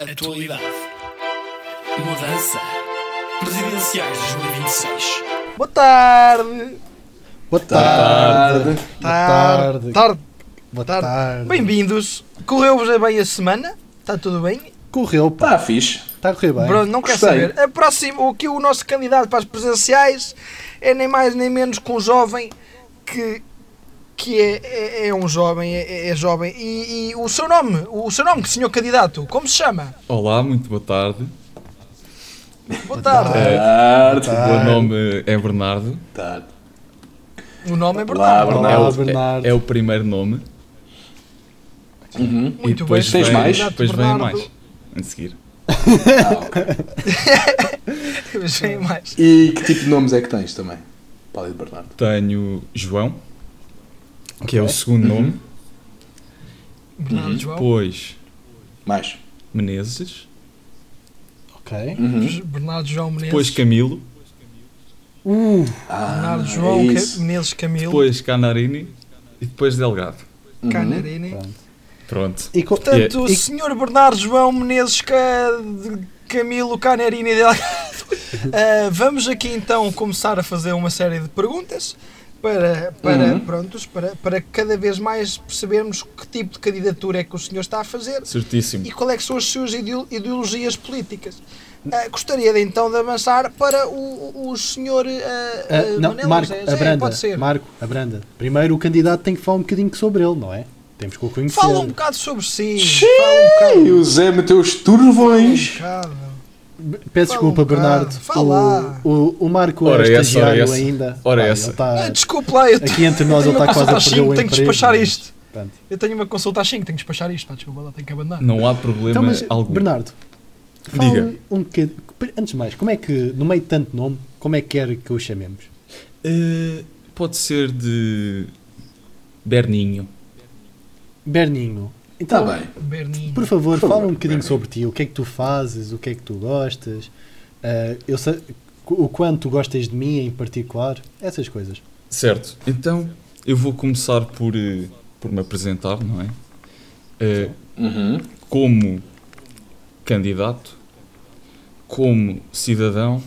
Atualidade. Mudança. Presidenciais 2026. Boa tarde. Boa tarde. Tarde. Tarde. Boa tarde. tarde. Bem-vindos. Correu-vos bem a semana? Está tudo bem? Correu, pá. Está fixe. Está a correr bem. Bruno, não quer saber. A próximo, o que o nosso candidato para as presenciais é nem mais nem menos que um jovem que, que é, é, é um jovem, é, é jovem. E, e o seu nome, o seu nome, senhor candidato, como se chama? Olá, muito boa tarde. Boa tarde. Tarde. O meu nome é Bernardo. Tarde. O nome é Olá, Bernardo. Olá, é, o, Bernardo. é- é o primeiro nome. Uhum. e Muito depois bem, Tens vem, mais? Depois vem mais. A seguir. Ah, ok. Mas vem mais. E que tipo de nomes é que tens também? Paulo de Bernardo. Tenho João, que é o segundo nome. Bernardo João. Depois Mais. Menezes. Ok. Uhum. Bernardo João Menezes. Depois Camilo. Uh, Ah, Bernardo João é Ca- isso. Menezes Camilo. Depois Canarini. E depois Delgado. Uhum. Canarini. pronto. Pronto. E Portanto, o e- senhor Bernardo João Menezes Camilo Canarini Delgado. Ah, vamos aqui então começar a fazer uma série de perguntas para, para, Uhum. prontos, para, para cada vez mais percebermos que tipo de candidatura é que o senhor está a fazer Certíssimo. e qual é que são as suas ideo- ideologias políticas. Ah, gostaria de, então de avançar para o, o senhor Ah, ah, não, Manela Marco, José. José, abranda. pode ser. Marco, abranda. Primeiro o candidato tem que falar um bocadinho sobre ele, não é? Temos que o conhecer. Fala um bocado sobre si. Fala um bocado. E o Zé meteu os Fala um turvões. bocado. Peço Fala um desculpa, bocado. Bernardo. Fala. O, o, o Marco Ora é essa, estagiário ora essa. ainda. Ora Pá, essa. Está, Ah, desculpe lá, eu aqui entre nós tenho ele uma está quase consulta a perder o cinco, tenho que despachar mas- isto. pronto. Eu tenho uma consulta às 5, tenho que despachar isto. Pá, desculpa lá, tenho que abandonar. Não há problema Então, mas, algum. Bernardo, fala Diga. um bocadinho. Antes de mais, como é que, no meio de tanto nome, como é que quer que o chamemos? Eh, pode ser de Berninho. Berninho. Está Então, bem. Berninho. Por favor, Por favor, fala um bocadinho sobre ti, o que é que tu fazes, o que é que tu gostas, ah, eu sei, o quanto tu gostas de mim em particular, essas coisas. Certo. Então, eu vou começar por, eh, por me apresentar, não é? Eh, Uhum. como candidato, como cidadão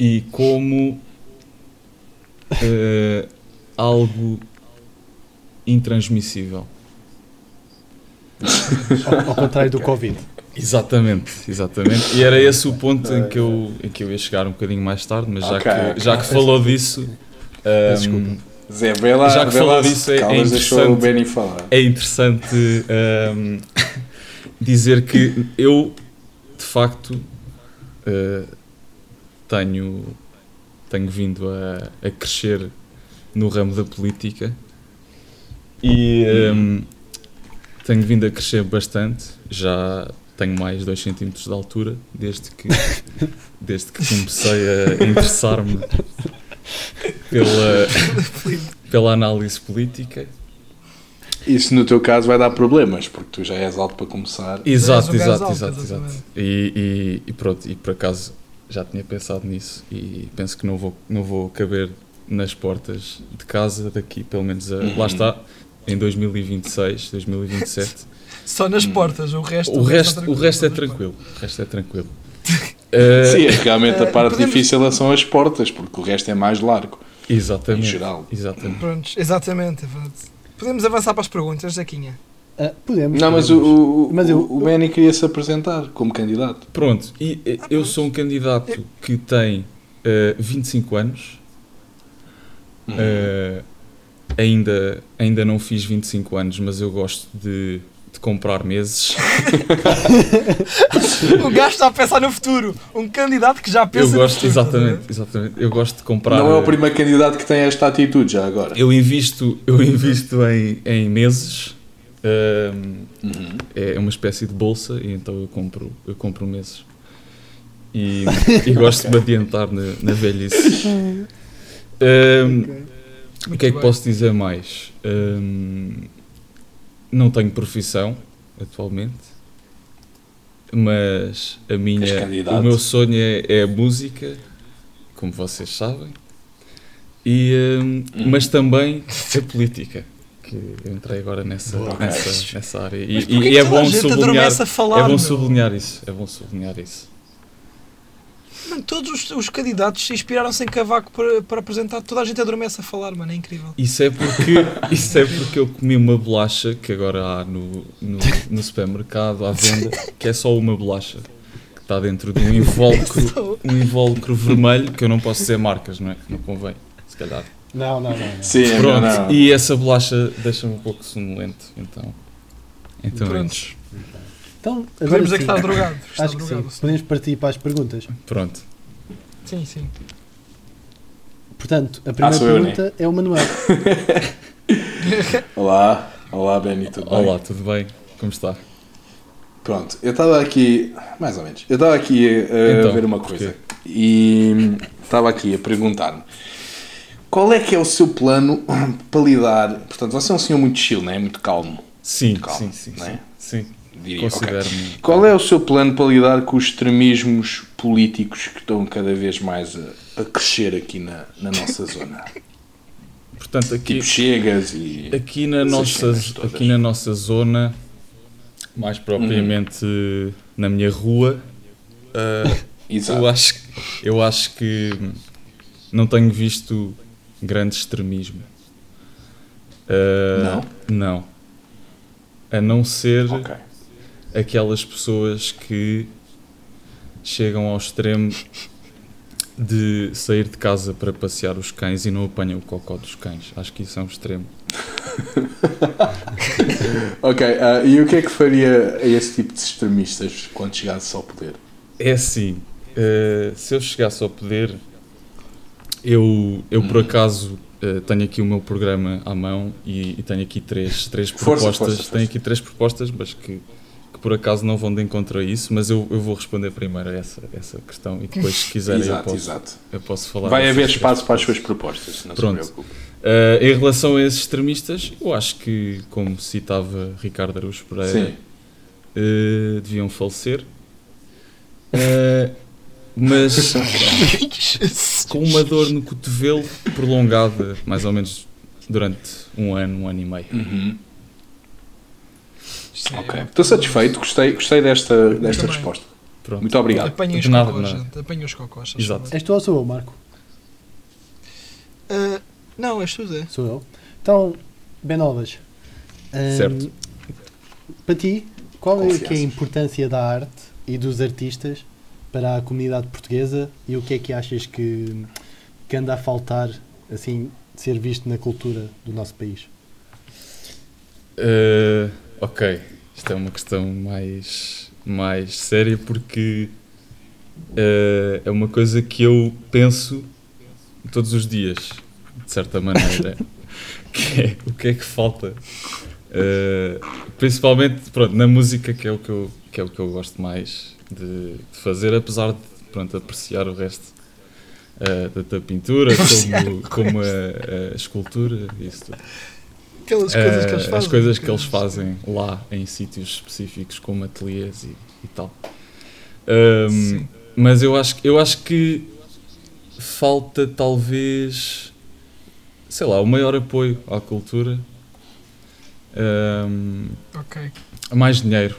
e como eh, algo intransmissível. Ao, ao contrário do Covid. Exatamente, exatamente. E era esse o ponto em que eu, em que eu ia chegar um bocadinho mais tarde, mas já Ok, que, ok. já que falou disso, desculpa. Zé, vê lá. Já que vê falou lá disso, é- é interessante. Benny falar. é interessante ehm, dizer que eu, de facto, eh, tenho, tenho vindo a, a crescer no ramo da política e ehm, tenho vindo a crescer bastante. Já tenho mais 2 cm de altura desde que, desde que comecei a interessar-me pela, pela análise política. Isso no teu caso vai dar problemas, porque tu já és alto para começar. Exato, um exato, alto, exato, exatamente. exato. E, e, e pronto, e por acaso já tinha pensado nisso e penso que não vou, não vou caber nas portas de casa daqui, pelo menos a, Uhum. lá está, em 2026, 2027. Só nas portas, o resto. o, resto, está o resto é tranquilo, o resto é tranquilo. Eh, Sim, é realmente a Eh, parte podemos- difícil são as portas, porque o resto é mais largo. exatamente, Em geral. exatamente. Prontos, exatamente. é. Podemos avançar para as perguntas, Zequinha. Ah, podemos. Não, mas o, podemos. o, Mas eu- o Benny queria se apresentar como candidato. Pronto, e eh, eu sou um candidato que tem eh, 25 anos, Uhum. Ainda, ainda não fiz 25 anos, mas eu gosto de, de comprar meses. O gajo está a pensar no futuro. Um candidato que já pensa eu no gosto, futuro. a ver? exatamente, exatamente. Eu gosto de comprar. Não é o primeiro candidato que tem esta atitude já agora. Eu invisto, eu invisto em, em meses. ehm, Uhum. é uma espécie de bolsa e então eu compro, eu compro meses. E, e gosto de me adiantar na, na velhice. Ehm, O que é que posso dizer mais? Hum, não tenho profissão atualmente, mas a minha, o meu sonho é, é a música, como vocês sabem, e, hum, Uhum. mas também a política, que eu entrei agora nessa, Boa. nessa, nessa área. E, e- é a bom sublinhar. a É bom sublinhar isso. É bom sublinhar isso. Mano, todos os, os candidatos inspiraram-se em Cavaco para, para apresentar. Toda a gente adormece a falar, mano. É incrível. Isso é porque, isso é porque eu comi uma bolacha que agora há no, no, no supermercado à venda, que é só uma bolacha. Que está dentro de um invólucro, um invólucro vermelho, que eu não posso dizer marcas, não é? Não convém, se calhar. Não, não, não. não. Sim, é Pronto, não. e essa bolacha deixa-me um pouco sonolento, então. Então é Prontos. Então, Podemos dizer sim, que está drogado. Está acho que sim. drogado. Podemos partir para as perguntas. Pronto. Sim, sim. Portanto, a primeira sou eu, né? pergunta é o Manuel. Olá, olá Benny, tudo bem? Olá, tudo bem? Como está? Pronto, eu estava aqui, mais ou menos, eu estava aqui a, a Então, ver uma porquê? coisa e estava aqui a perguntar-me qual é que é o seu plano para lidar. Portanto, você é um senhor muito chill, não é? Muito calmo, Sim, Calma, sim, sim, não sim. é? Sim, diria. ok. considero-me. Qual é o seu plano para lidar com os extremismos políticos que estão cada vez mais a, a crescer aqui na, na nossa zona? Portanto, aqui, Tipo, chegas e. aqui, na nossa, aqui na nossa zona, mais propriamente na minha rua, Exato. eu, acho, eu acho que não tenho visto grande extremismo. Ah, Não. A não ser Ok. Aquelas pessoas que chegam ao extremo de sair de casa para passear os cães e não apanham o cocó dos cães. Acho que isso é um extremo. Ok, ah, e o que é que faria a esse tipo de extremistas quando chegasse ao poder? É assim, eh, se eu chegasse ao poder, eu, eu por Hum. acaso eh, tenho aqui o meu programa à mão e, e tenho aqui três, três Força, propostas. força, força. Tenho aqui três propostas, mas que, que por acaso não vão de encontro a isso, mas eu, eu vou responder primeiro a essa, essa questão e depois, se quiserem, eu exato, posso, exato. eu posso falar. Vai haver espaço para as suas propostas, não Pronto. se preocupe. Uh, em relação a esses extremistas, eu acho que, como citava Ricardo Araújo Pereira, uh, deviam falecer. Uh, mas com uma dor no cotovelo prolongada, mais ou menos durante um ano, um ano e meio. Uhum. Ok. Estou satisfeito, gostei, gostei desta, desta também. resposta. Pronto. Muito obrigado. Apanhem os nada, cocós, gente. Apanhem os cocós. Exato. És tu ou sou eu, Marco? Ah, não, és tu, Zé. Sou eu. Então, Benovas. hum, Certo. Para ti, qual é que é a importância da arte e dos artistas para a comunidade portuguesa e o que é que achas que, que anda a faltar, assim, de ser visto na cultura do nosso país? Uh, ok, é uma questão mais, mais séria porque uh, é uma coisa que eu penso todos os dias, de certa maneira, que é o que é que falta. Uh, principalmente pronto, na música, que é, o que, eu, que é o que eu gosto mais de, de fazer, apesar de pronto, apreciar o resto uh, da, da pintura, como, como a, a escultura isso tudo. Aquelas coisas que eles Eh, fazem. As coisas que eles fazem lá em sítios específicos, como ateliês e, e tal. Sim. mas eu acho, eu acho que falta talvez, sei lá, o maior apoio à cultura, Ahm, Ok. mais dinheiro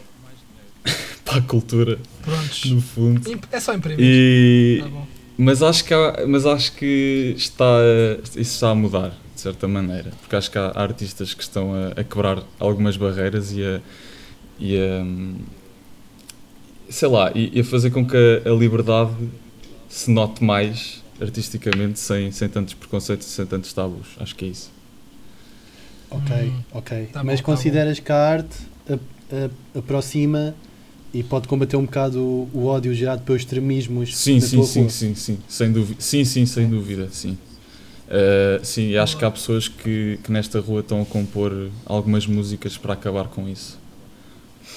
para a cultura, Prontos. no fundo. É só imprimir. E, Tá mas acho que, há- mas acho que está, isso está a mudar, de certa maneira. Porque acho que há artistas que estão a, a quebrar algumas barreiras e a, e a, sei lá, e, e a fazer com que a, a liberdade se note mais artisticamente, sem, sem tantos preconceitos e sem tantos tabus. Acho que é isso. Ok, Hum, ok. tá Mas bom, tá consideras que a arte a- a- aproxima e pode combater um bocado o, o ódio gerado pelos extremismos Sim, sim, sim, rua? sim, sim, sem dúvida. Sim, sim, sem dúvida, sim. Uh, sim, e acho que há pessoas que, que nesta rua estão a compor algumas músicas para acabar com isso.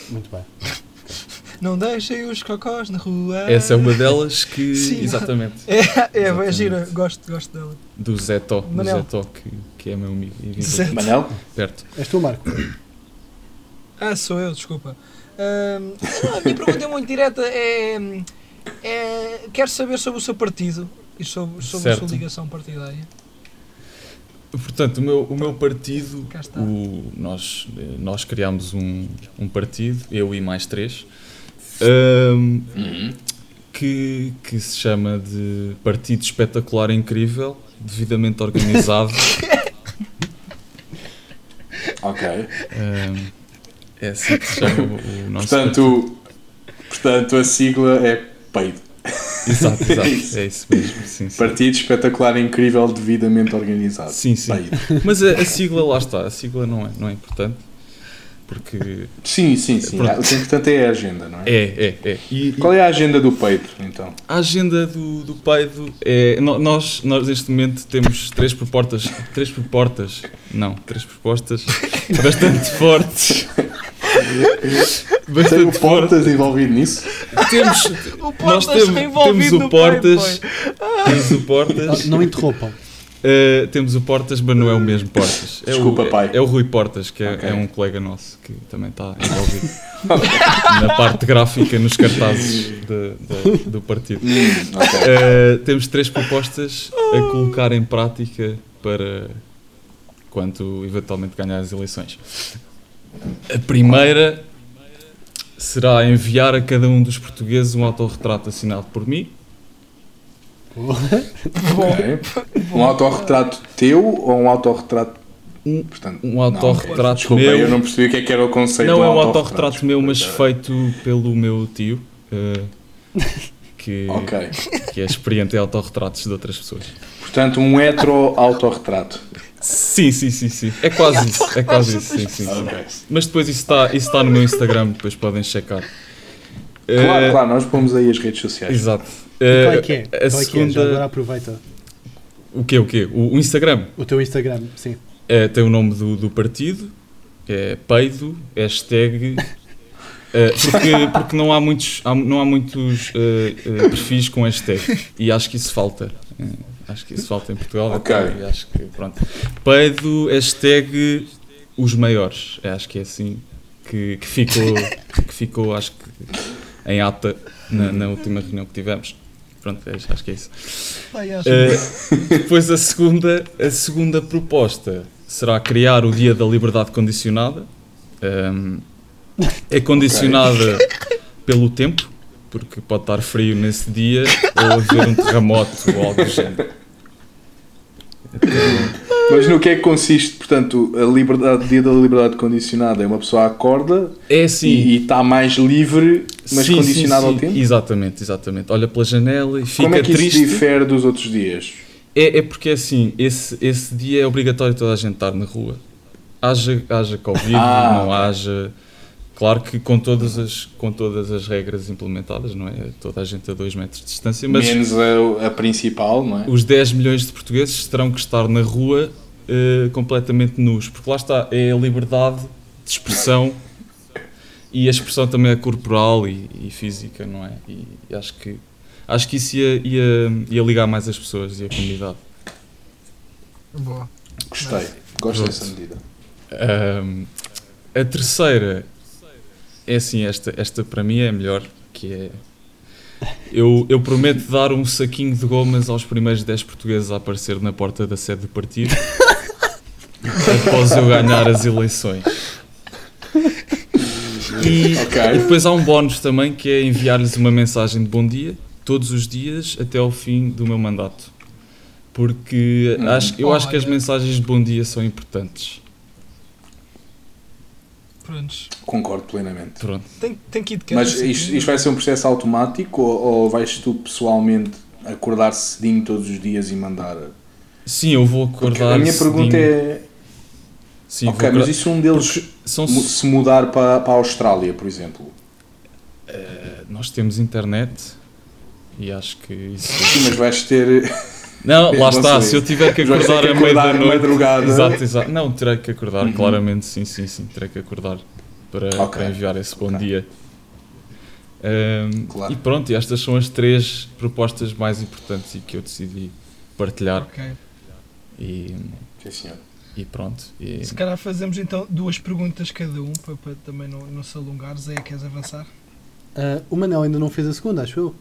Muito bem. Não deixem os cocós na rua. Essa é uma delas que. Sim. Exatamente. É, é, é Exatamente. gira. Gosto, gosto dela. Do Zé Tó, do. Zé Tó, que, que é meu amigo Zé- Manel? perto. És tu, Marco? Ah, sou eu, desculpa. Ahm, não, a minha pergunta é muito direta. É, é, quero saber sobre o seu partido e sobre, sobre a sua ligação partidária. Portanto, o meu, o meu partido, o, nós, nós criámos um, um partido, eu e mais três, Uhum. que, que se chama de Partido Espetacular Incrível, devidamente organizado. Ok. Ahm, é assim que se chama o, o nosso Portanto, portanto, a sigla é peido. Exato, exato, é isso. é isso mesmo. Sim, sim. Partido espetacular, incrível, devidamente organizado. Sim, sim. Peido. Mas a, a sigla, lá está, a sigla não é, não é importante, porque Sim, sim, sim. Pronto. O que é importante é a agenda, não é? é, é, é. E, Qual é a agenda do peito, então? A agenda do, do Paido é. Nós, nós neste momento temos três propostas. Três propostas. Não, três propostas bastante fortes. Tem o. Portas envolvido nisso? Temos, O nós Portas temos, envolvido temos o no Portas. Pai, Temos o Portas. Não interrompam. uh, temos o Portas, mas não é o mesmo Portas. É Desculpa, o, pai. É, é o Rui Portas, que é, Ok. é um colega nosso que também está envolvido na parte gráfica, nos cartazes de- de- do partido. Hum, ok. Uh, temos três propostas a colocar em prática para quando eventualmente ganhar as eleições. A primeira será enviar a cada um dos portugueses um autorretrato assinado por mim. Ok. Um autorretrato teu ou um autorretrato. Um- Portanto, um não, autorretrato Desculpa, meu. eu não percebi o que é que era o conceito Não é um autorretrato. meu, mas feito pelo meu tio, uh, que, Ok. que é experiente em autorretratos de outras pessoas. Portanto, um hetero autorretrato. Sim, sim, sim, sim. É quase isso. É quase isso, sim, sim. Mas depois isso está isso está no meu Instagram, depois podem checar. Claro, Eh, claro, nós pomos aí as redes sociais. Exato. Qual Eh, é que é? A Qual é que é? Já segunda. agora aproveita. O quê? O quê? O, o Instagram O teu Instagram, sim. eh, tem o nome do, do partido, é peido, hashtag. eh, porque, porque não há muitos, há- não há muitos perfis com hashtag e acho que isso falta. Eh, acho que isso falta em Portugal. Ok. acho que, pronto. Peido, hashtag os maiores. É, acho que é assim que, que ficou, que ficou, acho que em ata na, na última reunião que tivemos. Pronto, é, acho que é isso. Acho Eh, depois a segunda, a segunda proposta será criar o Dia da Liberdade Condicionada. Ehm, é condicionada pelo tempo, porque pode estar frio nesse dia ou haver um terremoto ou algo do género. Mas no que é que consiste, portanto, a liberdade, dia da liberdade condicionada? É uma pessoa acorda É assim. e está mais livre, mas sim, condicionado sim, ao sim. tempo? Exatamente, exatamente. Olha pela janela e fica Como é que triste. isso difere dos outros dias? É, é porque assim, esse, esse dia é obrigatório toda a gente estar na rua. Haja, haja Covid, Ah, não ok. haja. Claro que com todas, as, com todas as regras implementadas, não é? Toda a gente a 2 metros de distância, mas Menos a, a principal, não é? os 10 milhões de portugueses terão que estar na rua eh, completamente nus, porque lá está, é a liberdade de expressão e a expressão também é corporal e, e física, não é? E, acho que acho que isso ia, ia, ia ligar mais as pessoas e a comunidade. Boa. Gostei, gosto Pronto. dessa medida. Ahm, a terceira é assim, esta, esta para mim é a melhor, que é eu, eu prometo dar um saquinho de gomas aos primeiros 10 portugueses a aparecer na porta da sede do partido após eu ganhar as eleições. E, Ok. e depois há um bónus também que é enviar-lhes uma mensagem de bom dia todos os dias até ao fim do meu mandato. Porque Hum. acho, eu acho que as mensagens de bom dia são importantes. Prontos. Concordo plenamente. Pronto. Tem, tem que ir de cada Mas isto, isto vai ser um processo automático ou, ou vais tu pessoalmente acordar cedinho todos os dias e mandar? Sim, eu vou Porque acordar. a minha pergunta cedinho. é. Sim, ok, mas acordar- e se um deles porque são, se mudar para, para a Austrália, por exemplo? nós temos internet e acho que isso. Sim, mas vais ter. Não, lá está. sei. Se eu tiver que acordar a meio da noite. madrugada. Exato, exato. Não, terei que acordar, Uhum. claramente. Sim, sim, sim. Terei que acordar para, Ok. para enviar esse bom Ok. dia. Ahm, Claro. E pronto, estas são as três propostas mais importantes e que eu decidi partilhar. Ok. E, Sim, senhor. e pronto. E, Se calhar fazemos então duas perguntas cada um para, para também não, não se alongar. Zé, queres avançar? Ah, o Manel ainda não fez a segunda, acho eu.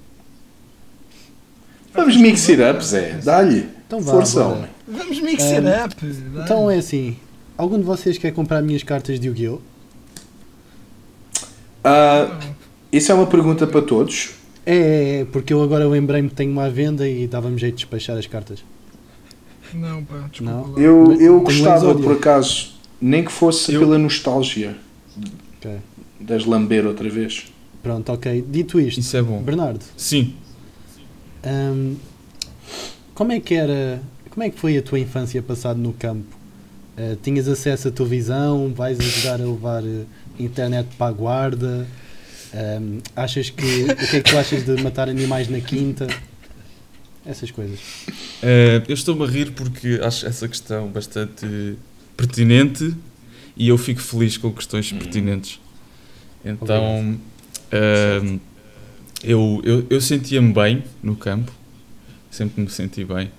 Vamos mix it up, Zé. Dá-lhe. Então vá, Força, bora. homem. Vamos mix it Um, up. Então é assim, algum de vocês quer comprar minhas cartas de Yu-Gi-Oh? Ah, isso é uma pergunta para todos. É, é, é, porque eu agora lembrei-me que tenho uma à venda e dava-me jeito de despachar as cartas. Não, pá, desculpa. Não. lá. Eu, eu gostava, por acaso, nem que fosse Eu- pela nostalgia Ok. das lamber outra vez. Pronto, ok. Dito isto, Isso é bom. Bernardo, Sim. Hum, como é que era, como é que foi a tua infância passada no campo? Uh, tinhas acesso à televisão? Vais ajudar a levar uh, internet para a guarda? Hum, achas que o que é que tu achas de matar animais na quinta? Essas coisas. Eh, eu estou-me a rir porque acho essa questão bastante pertinente e eu fico feliz com questões pertinentes. Então, ehm, eu, eu, eu sentia-me bem no campo, sempre me senti bem,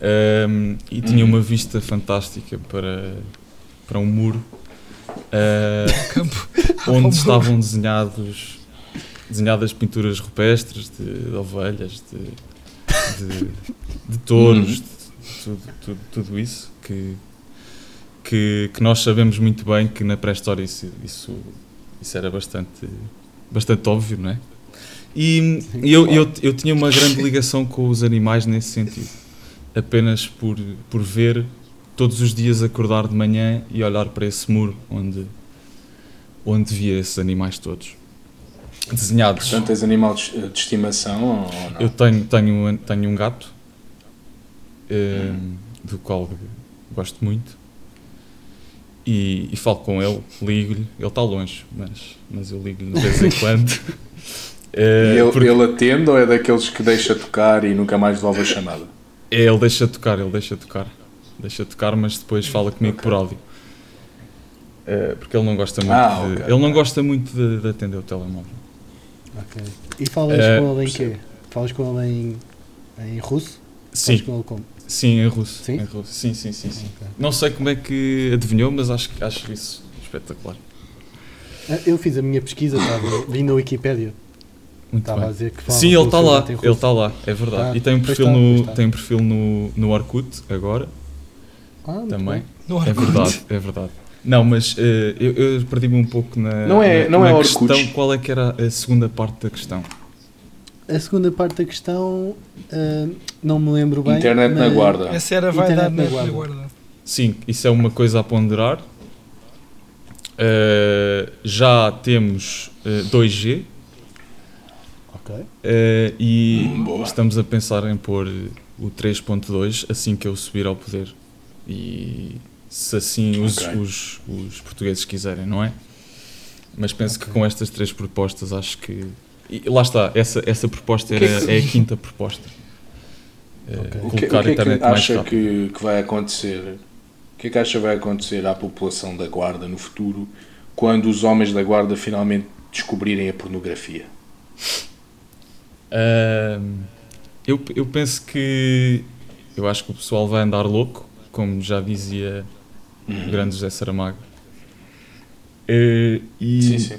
Ehm, e tinha uma vista fantástica para, para um muro Campo. onde estavam desenhados desenhadas pinturas rupestres de, de ovelhas, de, de, de touros, de tudo, tudo, tudo isso que, que, que nós sabemos muito bem que na pré-história isso, isso, isso era bastante, bastante óbvio, não é? E eu, eu, eu tinha uma grande ligação com os animais nesse sentido, apenas por, por ver todos os dias acordar de manhã e olhar para esse muro onde, onde via esses animais todos desenhados. Portanto, tens animal de, estimação ou não? Eu tenho, tenho, um- tenho um gato, eh, do qual gosto muito, e, e falo com ele, ligo-lhe. Ele está longe, mas, mas eu ligo-lhe de vez em quando. E ele, porque ele atende ou é daqueles que deixa tocar e nunca mais devolve a chamada? é, ele deixa tocar, ele deixa tocar. Deixa tocar, mas depois fala comigo Ok. por áudio. Eh, porque ele não gosta muito, Ah, de, ok, ele não gosta muito de, de atender o telemóvel. Ok. E falas Eh, com ele em quê? Falas com ele em, em russo? Sim, Falas com ele como? sim, em russo. Sim? Em russo. Sim, sim, sim, sim. Não sei como é que adivinhou, mas acho, que- acho isso espetacular. Eu fiz a minha pesquisa, estava, vi na Wikipédia. Muito Estava a dizer que fala Sim, ele está lá, ele está lá, é verdade. Ah, e tem um perfil, está, no, está. tem um perfil no, no Orkut agora, Ah, também. No É Orkut. verdade, é verdade. Não, mas eh, eu, eu perdi-me um pouco na, Não é- na, não na é questão. Orkut. Qual é que era a segunda parte da questão? A segunda parte da questão, ah, não me lembro bem. Internet na guarda. Essa era vai Internet dar na guarda. guarda. Sim, isso é uma coisa a ponderar. Eh, já temos eh, 2G Ok. eh, e Hum, estamos a pensar em pôr o 3.2 assim que eu subir ao poder. E se assim os, Ok. os, os portugueses quiserem, não é? Mas penso que Ok. com estas três propostas acho que. E lá está, essa, essa proposta O que era, é que- é a quinta proposta. Eh, Ok. O que, o Colocar que é que acha que, que vai acontecer? O que é que acha que vai acontecer à população da Guarda no futuro quando os homens da Guarda finalmente descobrirem a pornografia? Eu, eu penso que. Eu acho que o pessoal vai andar louco, como já dizia o grande José Saramago. Eh, e, Sim, sim.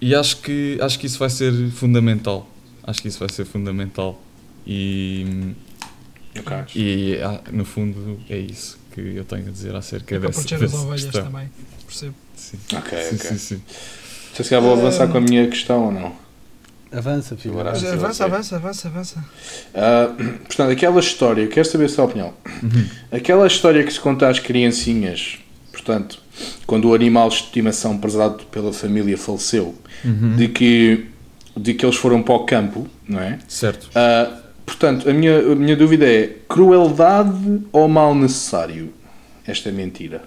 e acho que acho que isso vai ser fundamental. Acho que isso vai ser fundamental. E, e ah, no fundo é isso que eu tenho a dizer acerca É para dessa, proteger as ovelhas questão. também. Percebo. Sim. Ok, Sim, ok. sim, sim. Então, se calhar vou avançar com a minha questão ou não? Avança, filho. Mas avança, avança, avança, avança. Ah, portanto, aquela história, eu quero saber a sua opinião. Aquela história que se conta às criancinhas, portanto, quando o animal de estimação prezado pela família faleceu, Uhum. de, que, de que eles foram para o campo, não é? Certo. Ah, portanto, a minha, a minha dúvida é: crueldade ou mal necessário? Esta mentira.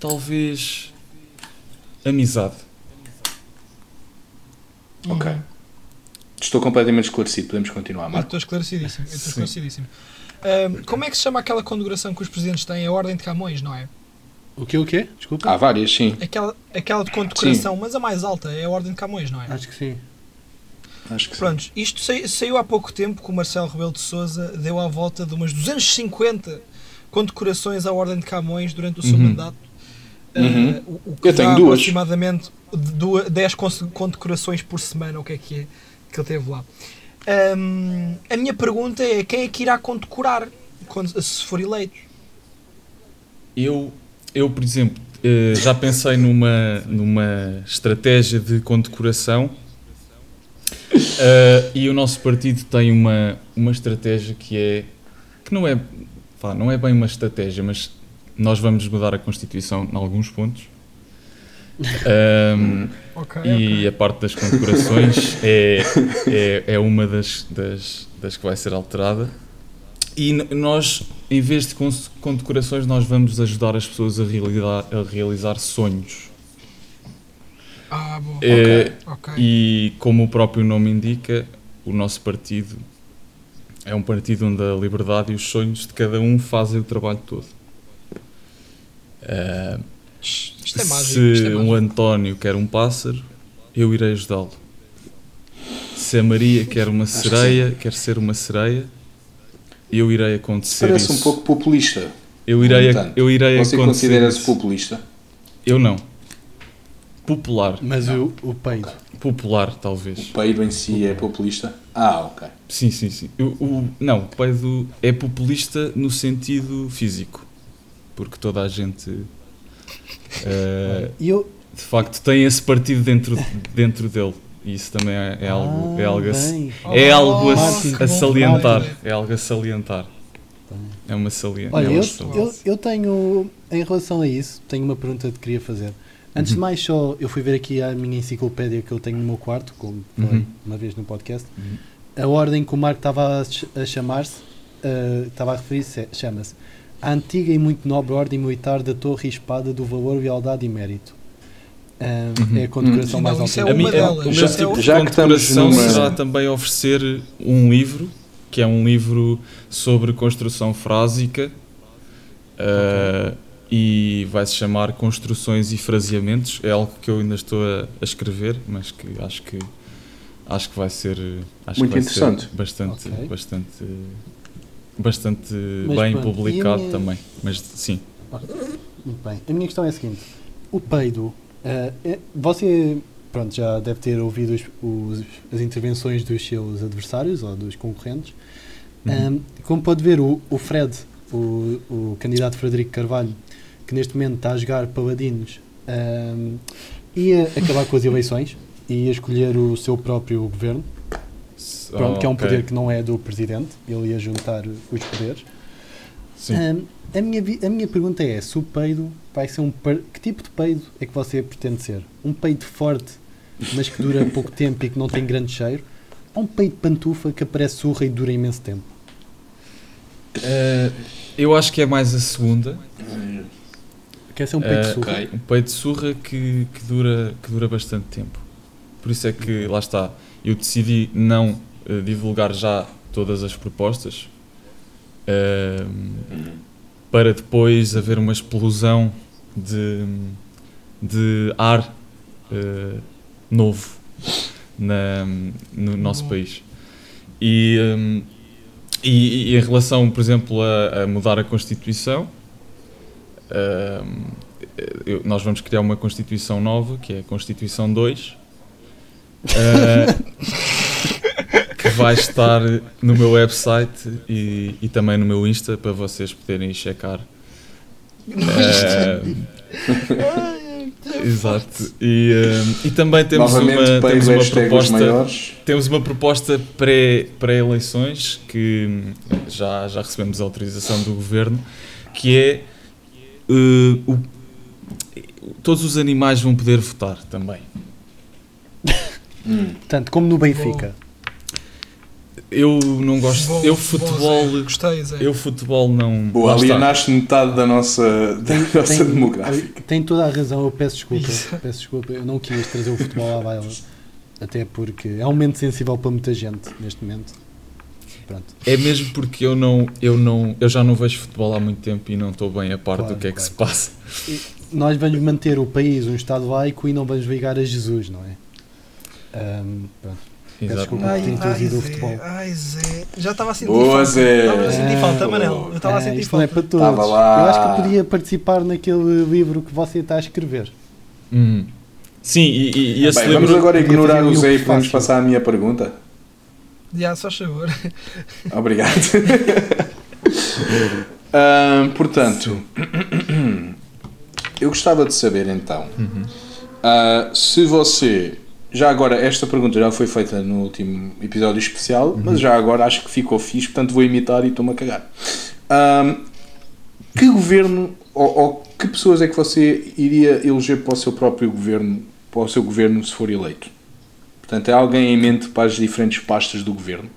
Talvez amizade. Ok. Estou completamente esclarecido, podemos continuar, Eu Marco. estou esclarecidíssimo. Eu estou Sim. esclarecidíssimo. Como é que se chama aquela condecoração que os presidentes têm? A Ordem de Camões, não é? O que o quê? Desculpa. Há várias, sim. Aquela, aquela de condecoração, mas a mais alta é a Ordem de Camões, não é? Acho que sim. Acho que sim. Prontos, isto sa- saiu há pouco tempo que o Marcelo Rebelo de Souza deu à volta de umas 250 condecorações à Ordem de Camões durante o seu Uhum. mandato. Uhum. Uh, o, o que Eu tenho duas. aproximadamente 10 cons- condecorações por semana, o que é que é que ele teve lá. Hum, a minha pergunta é: quem é que irá condecorar quando, se for eleito? Eu, eu por exemplo, eh, já pensei numa, numa estratégia de condecoração eh, e o nosso partido tem uma, uma estratégia que é que não é, não é bem uma estratégia, mas nós vamos mudar a Constituição em alguns pontos. Ahm, Ok, e a parte das condecorações é, é, é uma das, das, das que vai ser alterada. E nós, em vez de condecorações, nós vamos ajudar as pessoas a realizar, a realizar sonhos. Ah, boa. Eh, Ok. E como o próprio nome indica, o nosso partido é um partido onde a liberdade e os sonhos de cada um fazem o trabalho todo. Ah, Isto é mágico. se Isto é um. António quer um pássaro, eu irei ajudá-lo. Se a Maria quer uma sereia, quer ser uma sereia, eu irei acontecer Parece isso. um pouco populista. eu irei, eu irei Você acontecer considera-se populista? Eu não. Popular. Mas o, o peido. Popular, O talvez. peido em si é populista? Ah, ok. Sim, sim, sim. O, o- não, o peido é populista no sentido físico. Porque toda a gente, E eu. de facto, tem esse partido dentro, dentro dele. E isso também é, é algo, é Ah, algo, a, é algo a, Martin, se- que a bom. salientar. É algo a salientar. É uma salientação. Olha, É eu, gostoso. eu, eu tenho, em relação a isso, tenho uma pergunta que te queria fazer. Antes Uhum. de mais, só eu fui ver aqui a minha enciclopédia que eu tenho no meu quarto, como falei Uhum. uma vez no podcast. Uhum. A ordem que o Marco estava a, ch- a chamar-se, eh, estava a referir-se, é- chama-se A Antiga e Muito Nobre Ordem Militar da Torre e Espada do Valor, Lealdade e Mérito. Ah, Uhum. É a condecoração Uhum. mais é alta. A mim, uma delas. o Já- tipo já que estamos condecoração numa- será também oferecer um livro, que é um livro sobre construção frásica, uh, e vai se chamar Construções e Fraseamentos. É algo que eu ainda estou a, a escrever, mas que acho que acho que vai ser acho Muito que vai interessante. ser bastante Ok. bastante bastante Mas bem pronto, publicado minha- também. Mas sim. Muito bem. A minha questão é a seguinte: o peido, é- você pronto, já deve ter ouvido os- os- as intervenções dos seus adversários ou dos concorrentes. Uhum. Um, como pode ver, o, o Fred, o, o candidato Frederico Carvalho, que neste momento está a jogar Paladinos, um, ia acabar com as eleições e ia escolher o seu próprio governo, pronto, que é um Ok. poder que não é do presidente, ele ia juntar os poderes. Sim. Um, a, minha, a minha pergunta é: se o peido vai ser um. Que tipo de peido é que você pretende ser? Um peido forte, mas que dura pouco tempo e que não tem grande cheiro? Ou um peido pantufa que aparece surra e dura imenso tempo? Uh, eu acho que é mais a segunda. Quer ser um peito Eh, surra? ok. Um peito de surra que, que, dura, que dura bastante tempo. Por isso é que, lá está, eu decidi não eh, divulgar já todas as propostas ehm, para depois haver uma explosão de, de ar eh, novo na, no nosso Bom. país. E, ehm, e, e em relação, por exemplo, a, a mudar a Constituição, ehm, eu- nós vamos criar uma Constituição nova, que é a Constituição 2, eh, que vai estar no meu website e, e também no meu Insta para vocês poderem checar. Eh, exato. E, eh, e também temos Novamente, uma, temos uma proposta temos uma proposta pré- pré-eleições que hum, já, já recebemos a autorização do governo, que é uh, o- todos os animais vão poder votar também. Hum. Portanto, como no Benfica. Eu não gosto. Bom, eu futebol. Zé. Gostei, Zé. Eu futebol não. Boa, está. alienaste metade da nossa, da nossa demográfica. tem toda a razão, eu peço desculpa. Isso. Peço desculpa, eu não quis trazer o futebol à baila. Até porque é um momento sensível para muita gente neste momento. Pronto. É mesmo porque eu não, eu não, eu já não vejo futebol há muito tempo e não estou bem a par Claro, do que é que claro. se passa. Nós vamos manter o país um Estado laico e não vamos ligar a Jesus, não é? Ahm, pronto. Exato. desculpa por Ai, ter ai, introduzido o Zé, futebol. ai, Zé. Já estava a sentir Boa, falta. Zé. Estava a sentir Ah, falta, Manel. Eu estava a Ah, sentir isto não é falta. para todos. Estava lá. Eu acho que podia participar naquele livro que você está a escrever. Hum. Sim, e, e- e esse Bem, livro. vamos agora ignorar o um Zé e podemos fácil. passar à minha pergunta. Já, só favor. Obrigado. Ahm, portanto, eu gostava de saber então ah, se você. Já agora, esta pergunta já foi feita no último episódio especial, mas já agora acho que ficou fixe, portanto vou imitar e estou-me a cagar. Ahm, que governo ou, ou que pessoas é que você iria eleger para o seu próprio governo, para o seu governo se for eleito? Portanto, é alguém em mente para as diferentes pastas do governo?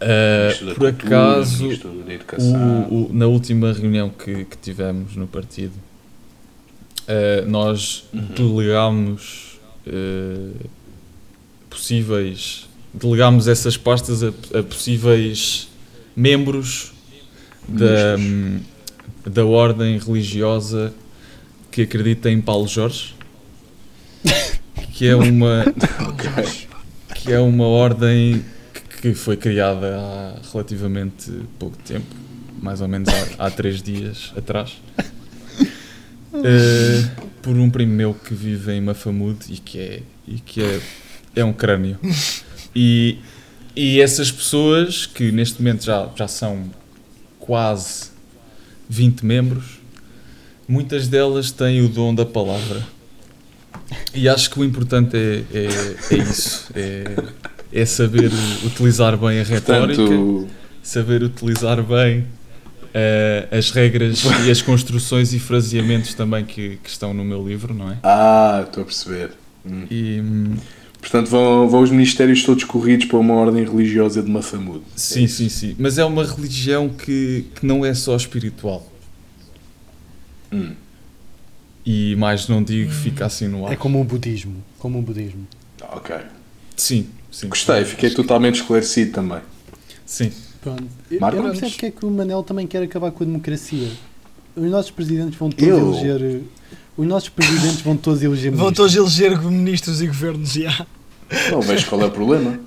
Uh, por Cultura, acaso, o- o- na última reunião que, que tivemos no partido, uh, nós delegámos uh, possíveis. Delegámos essas pastas a, a possíveis membros da, da ordem religiosa que acredita em Paulo Jorge, que é uma, que é uma ordem que- que foi criada há relativamente pouco tempo, mais ou menos há, há três dias atrás, eh, por um primo meu que vive em Mafamud e que é, e que é, é um crânio. E, e essas pessoas, que neste momento já, já são quase 20 membros, muitas delas têm o dom da palavra. E acho que o importante é, é, é isso: é, é saber utilizar bem a retórica, Portanto, saber utilizar bem eh, as regras e as construções e fraseamentos também que, que estão no meu livro, não é? ah, estou a perceber. Hum. E hum, Portanto, vão, vão os ministérios todos corridos para uma ordem religiosa de Mafamud. sim, sim, sim. Mas é uma religião que, que não é só espiritual. Hum. E mais não digo, fica assim no ar. É como o budismo. Como o budismo. Ok. Sim, sim. Gostei, fiquei totalmente esclarecido também. Sim. Pronto. Eu, eu não percebo porque é que o Manel também quer acabar com a democracia. Os nossos presidentes vão todos Eu? eleger. Os nossos presidentes vão todos eleger Vão ministros. todos eleger ministros e governos, já. Não vejo qual é o problema.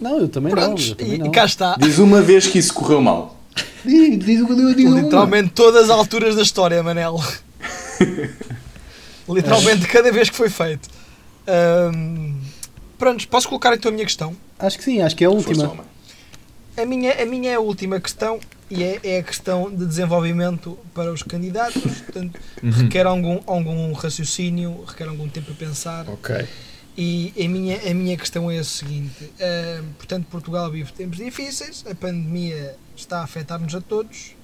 Não, eu também não. Prontos, Eu também e, não. cá está. Diz uma vez que isso correu mal. Diz, diz, diz, diz uma. Literalmente todas as alturas da história, Manel. Literalmente cada vez que foi feito. Ahm, prontos, posso colocar então a minha questão? Acho que sim, acho que é a Força, última. A minha, a minha é a última questão e é, é a questão de desenvolvimento para os candidatos. Portanto, requer algum, algum raciocínio, requer algum tempo a pensar. Ok. E a minha, a minha questão é a seguinte: ahm, portanto, Portugal vive tempos difíceis, a pandemia está a afetar-nos a todos.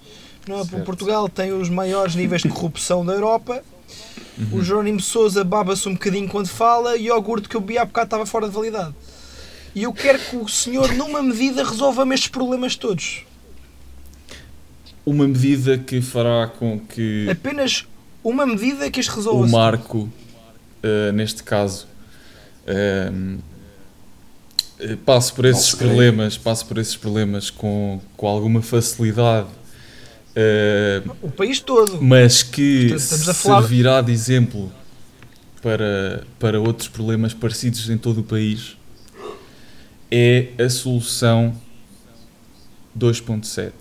Não é? Portugal tem os maiores níveis de corrupção da Europa. Uhum. O Jerónimo Souza baba-se um bocadinho quando fala e o iogurte que eu bebi há bocado estava fora de validade. E eu quero que o senhor, numa medida, resolva-me estes problemas todos. Uma medida que fará com que Apenas uma medida que isto resolva. o Marco, eh, neste caso, passe por esses problemas, passe por esses problemas com, com alguma facilidade, eh, O país todo. mas que Portanto, falar- servirá de exemplo para, para outros problemas parecidos em todo o país, é a solução 2.7.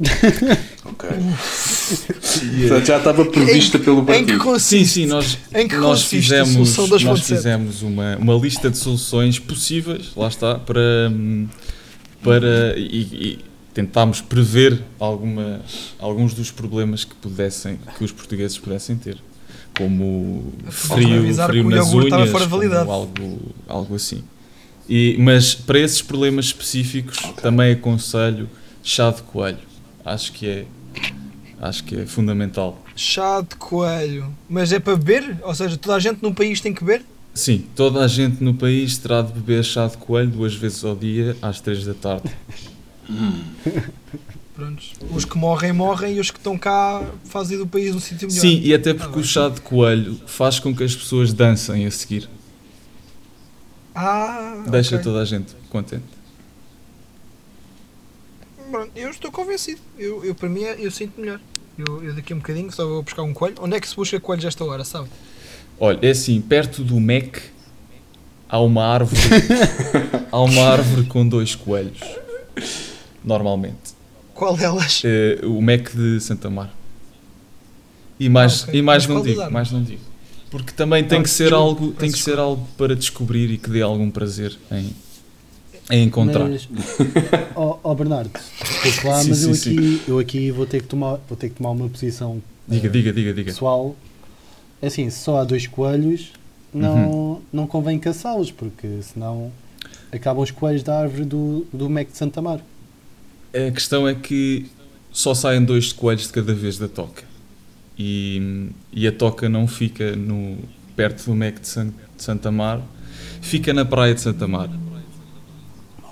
Ok. Portanto, já estava prevista pelo Em que partido. Sim, consiste? sim, nós, Em que nós consiste a fizemos, nós 2.7? fizemos uma, uma lista de soluções possíveis, lá está, para, para e, e tentámos prever alguma, alguns dos problemas que pudessem, que os portugueses pudessem ter, como frio, frio nas unhas, algo, algo assim. E, mas para esses problemas específicos também aconselho chá de coelho. Acho que é, acho que é fundamental. Chá de coelho. Mas é para beber? Ou seja, toda a gente no país tem que beber? Sim, toda a gente no país terá de beber chá de coelho duas vezes ao dia, às três da tarde. Prontos. Os que morrem, morrem e os que estão cá fazem do país um sítio melhor. Sim, e até Ah, porque bem. o chá de coelho faz com que as pessoas dancem a seguir. Ah, Deixa ok. toda a gente contente. Pronto, eu estou convencido. Eu, eu para mim, é- eu sinto melhor. Eu, eu daqui a um bocadinho só vou buscar um coelho. Onde é que se busca coelhos esta hora, sabe? Olha, é assim, perto do MEC há uma árvore. há uma árvore com dois coelhos. Normalmente. Qual delas? Eh, o MEC de Santa Mar. E mais, Ah, ok. e mais Mas não digo, mais não digo. Porque também tem que ser algo, tem que ser algo para descobrir e que dê algum prazer em, em encontrar. Mas, ó ó, Bernardo, desculpa lá, Sim, mas eu, sim, aqui, eu aqui vou ter que tomar, vou ter que tomar uma posição Diga, eh, diga, diga, diga. pessoal. É Assim, se só há dois coelhos, não, Uhum. não convém caçá-los, porque senão acabam os coelhos da árvore do, do Mac de Santa Mar. A questão é que só saem dois coelhos de cada vez da toca. E, e a toca não fica no, perto do Mec de, San- de Santa Mar, fica na praia de Santa Mar.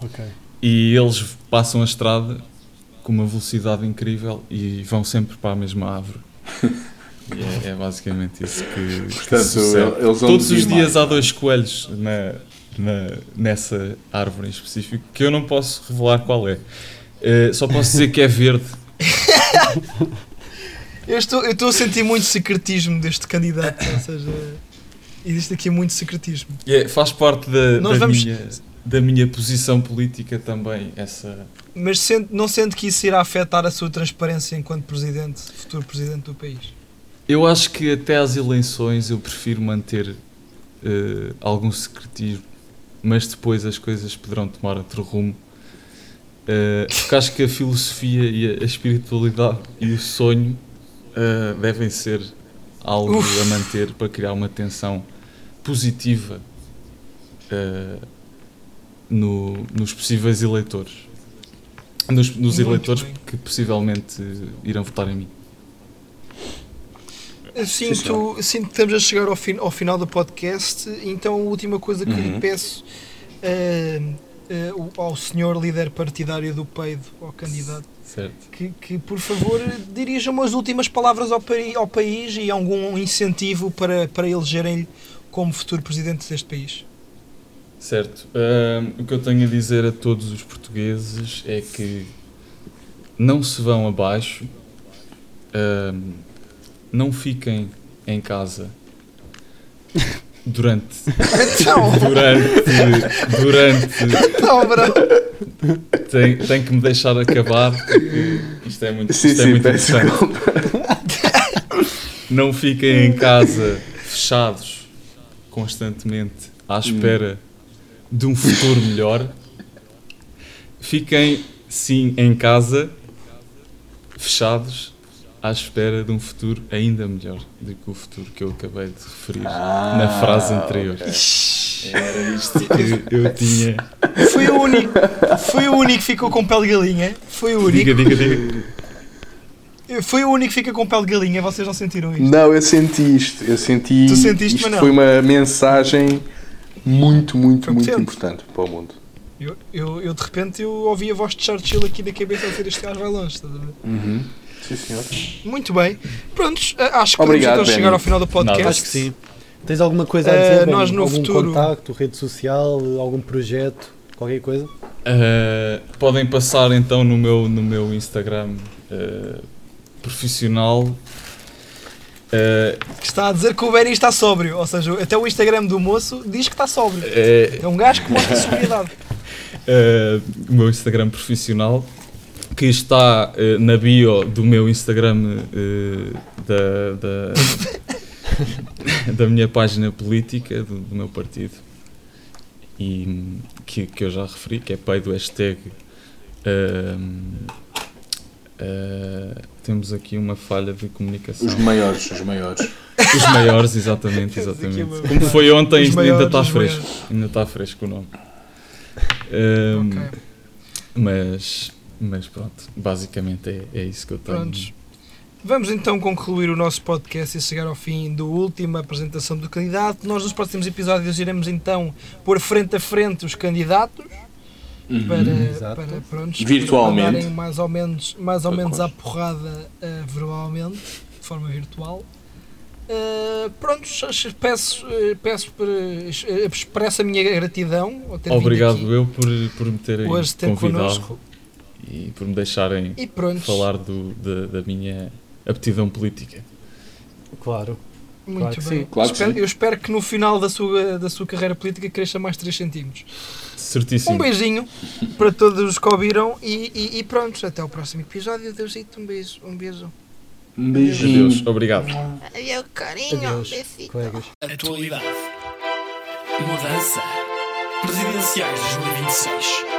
Ok. E eles passam a estrada com uma velocidade incrível e vão sempre para a mesma árvore. E é, é basicamente isso que, que Portanto, sucede. eles Todos os dias mais. há dois coelhos na, na- nessa árvore em específico que eu não posso revelar qual é. Eh, só posso dizer que é verde. Eu estou, eu estou a sentir muito secretismo deste candidato, ou seja, existe aqui muito secretismo. É- faz parte da, da vamos- minha, da minha posição política também. Essa, Mas sente- não sente que isso irá afetar a sua transparência enquanto presidente, futuro presidente do país? eu acho que até às eleições eu prefiro manter eh, algum secretismo, mas depois as coisas poderão tomar outro rumo. Eh, porque acho que a filosofia e a espiritualidade e o sonho eh, devem ser algo Uf. a manter para criar uma tensão positiva eh, no- nos possíveis eleitores. Nos, nos eleitores bem. que possivelmente irão votar em mim. Sim, sinto, sinto que estamos a chegar ao, fin- ao final do podcast, então a última coisa que lhe Uhum. peço eh, o- ao senhor líder partidário do PEIDO, ao candidato, Certo. que, que por favor dirija umas últimas palavras ao, ao país e algum incentivo para, para elegerem-lhe como futuro presidente deste país. Certo. Ahm, o que eu tenho a dizer a todos os portugueses é que não se vão abaixo, ahm, não fiquem em casa durante Então, durante durante então bro. tem, tem que me deixar acabar porque isto é muito, Sim, isto é sim, muito peço interessante. desculpa. Não fiquem em casa fechados constantemente à espera de um futuro melhor. Fiquem sim em casa fechados à espera de um futuro ainda melhor do que o futuro que eu acabei de referir na frase anterior. Era isto que eu tinha. Foi o único, foi o único que ficou com pele de galinha. Foi o único. Diga, diga, diga. Foi o único que fica com pele de galinha, vocês não sentiram isto? Não, eu senti isto. Eu senti. Tu sentiste, isto Manel? foi uma mensagem muito, muito, muito importante para o mundo. Eu, eu, eu, de repente eu ouvi a voz de Churchill aqui na cabeça a dizer este gajo vai longe. estás a ver? Uhum. Sim, senhor. Muito bem. Prontos, a- acho que Obrigado, podemos então chegar ao final do podcast. Nada. Acho que sim. Tens alguma coisa a Eh, dizer? nós Benny? no algum futuro- contacto, rede social, algum projeto, qualquer coisa? Uh, podem passar então no meu, no meu Instagram uh, profissional. Uh, Que está a dizer que o Benny está sóbrio. Ou seja, até o Instagram do moço diz que está sóbrio. é, É um gajo que mostra sobriedade. uh, o meu Instagram profissional que está uh, na bio do meu Instagram uh, da, da, da minha página política, do, do meu partido, e que, que eu já referi, que é pai do hashtag. uh, temos aqui uma falha de comunicação. Os maiores, os maiores. Os maiores, exatamente, exatamente. Como foi ontem, Os ainda maiores, está fresco. maiores. Ainda está fresco o nome. Hum, Ok. mas, mas pronto, basicamente é, é isso que eu tenho. Prontos. Vamos então concluir o nosso podcast e chegar ao fim da última apresentação do candidato. Nós nos próximos episódios iremos então pôr frente a frente os candidatos para, Exato. para prontos, Virtualmente. para mais ou menos, mais ou Para menos à porrada eh, verbalmente, de forma virtual. Uh, prontos, peço, eh, peço para, eh, expresso a minha gratidão Obrigado aqui eu por, por me terem hoje ter convidado connosco e por me deixarem e falar do, da, da minha aptidão política. Claro. muito Claro que bem. sim. Claro que Espero- sim. Eu espero que no final da sua, da sua carreira política cresça mais 3 centímetros. Certíssimo. Um beijinho para todos os que ouviram e, e, e pronto, até o próximo episódio. Deusito, um beijo. Um beijo. Um beijinho. Adeus, obrigado. Adeus, carinho. Adeus, colegas. Atualidade. Mudança. Presidenciais 2026.